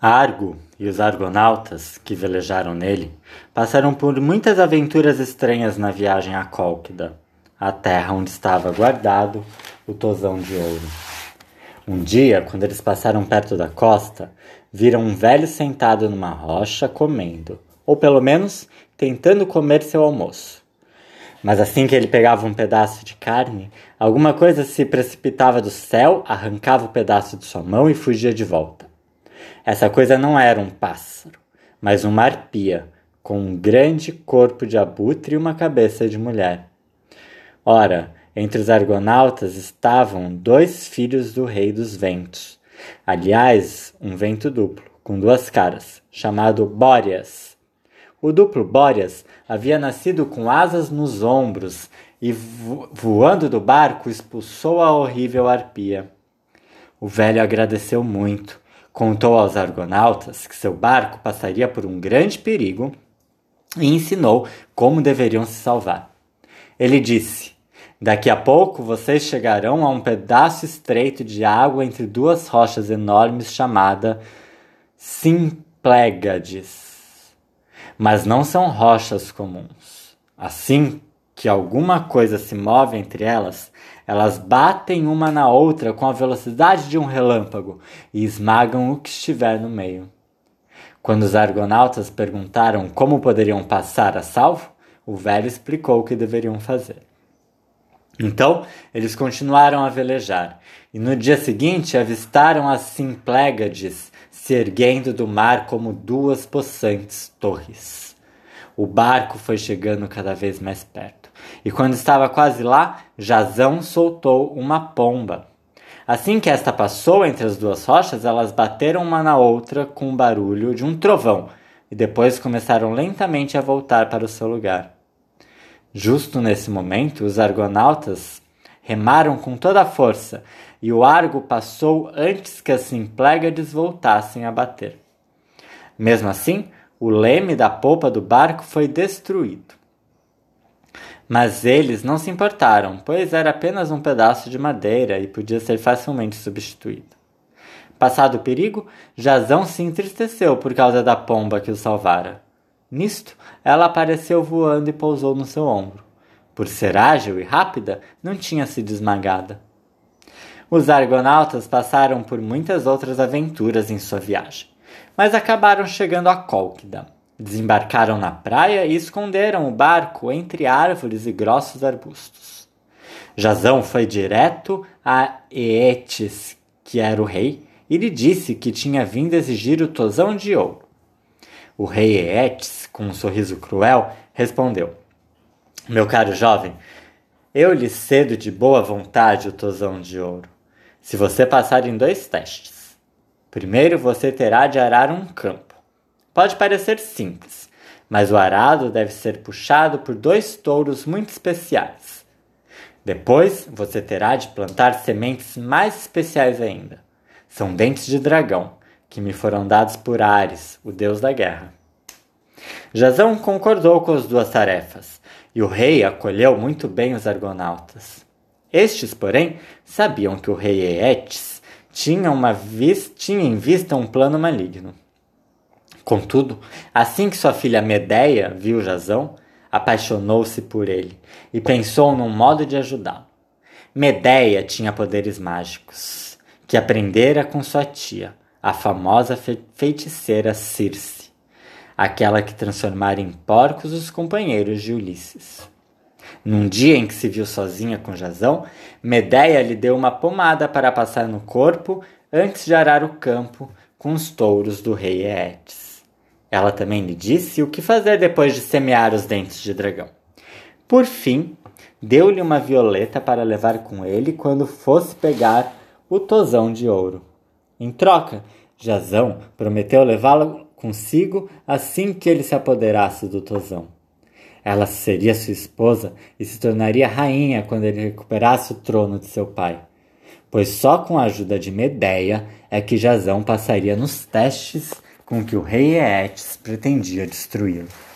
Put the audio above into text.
Argo e os argonautas que velejaram nele passaram por muitas aventuras estranhas na viagem a Cólquida, a terra onde estava guardado o tosão de ouro. Um dia, quando eles passaram perto da costa, viram um velho sentado numa rocha comendo, ou pelo menos tentando comer seu almoço. Mas assim que ele pegava um pedaço de carne, alguma coisa se precipitava do céu, arrancava o pedaço de sua mão e fugia de volta. Essa coisa não era um pássaro, mas uma arpia, com um grande corpo de abutre e uma cabeça de mulher. Ora, entre os argonautas estavam dois filhos do rei dos ventos. Aliás, um vento duplo, com duas caras, chamado Bóreas. O duplo Bóreas havia nascido com asas nos ombros e, voando do barco, expulsou a horrível arpia. O velho agradeceu muito Contou aos argonautas que seu barco passaria por um grande perigo e ensinou como deveriam se salvar. Ele disse: Daqui a pouco vocês chegarão a um pedaço estreito de água entre duas rochas enormes chamada Simplégades. Mas não são rochas comuns. Assim que alguma coisa se move entre elas, elas batem uma na outra com a velocidade de um relâmpago e esmagam o que estiver no meio. Quando os argonautas perguntaram como poderiam passar a salvo, o velho explicou o que deveriam fazer. Então, eles continuaram a velejar, e no dia seguinte avistaram as Simplégades se erguendo do mar como duas possantes torres. O barco foi chegando cada vez mais perto. E quando estava quase lá, Jazão soltou uma pomba. Assim que esta passou entre as duas rochas, elas bateram uma na outra com o barulho de um trovão e depois começaram lentamente a voltar para o seu lugar. Justo nesse momento, os argonautas remaram com toda a força e o Argo passou antes que as Simplégades voltassem a bater. Mesmo assim, o leme da polpa do barco foi destruído. Mas eles não se importaram, pois era apenas um pedaço de madeira e podia ser facilmente substituído. Passado o perigo, Jazão se entristeceu por causa da pomba que o salvara. Nisto, ela apareceu voando e pousou no seu ombro. Por ser ágil e rápida, não tinha sido esmagada. Os argonautas passaram por muitas outras aventuras em sua viagem, mas acabaram chegando a Cólquida, Desembarcaram na praia e esconderam o barco entre árvores e grossos arbustos. Jazão foi direto a Eetes, que era o rei, e lhe disse que tinha vindo exigir o tosão de ouro. O rei Eetes, com um sorriso cruel, respondeu: Meu caro jovem, eu lhe cedo de boa vontade o tosão de ouro, se você passar em dois testes. Primeiro você terá de arar um campo. Pode parecer simples, mas o arado deve ser puxado por dois touros muito especiais. Depois você terá de plantar sementes mais especiais ainda. São dentes de dragão, que me foram dados por Ares, o deus da guerra. Jazão concordou com as duas tarefas, e o rei acolheu muito bem os argonautas. Estes, porém, sabiam que o rei Eetes tinha, uma vis tinha em vista um plano maligno. Contudo, assim que sua filha Medeia viu Jazão, apaixonou-se por ele e pensou num modo de ajudá-lo. Medeia tinha poderes mágicos, que aprendera com sua tia, a famosa feiticeira Circe, aquela que transformara em porcos os companheiros de Ulisses. Num dia em que se viu sozinha com Jazão, Medeia lhe deu uma pomada para passar no corpo antes de arar o campo com os touros do rei Eetes. Ela também lhe disse o que fazer depois de semear os dentes de dragão. Por fim, deu-lhe uma violeta para levar com ele quando fosse pegar o tosão de ouro. Em troca, Jazão prometeu levá-la consigo assim que ele se apoderasse do tosão. Ela seria sua esposa e se tornaria rainha quando ele recuperasse o trono de seu pai, pois só com a ajuda de Medeia é que Jazão passaria nos testes com que o rei Eetes pretendia destruí-lo.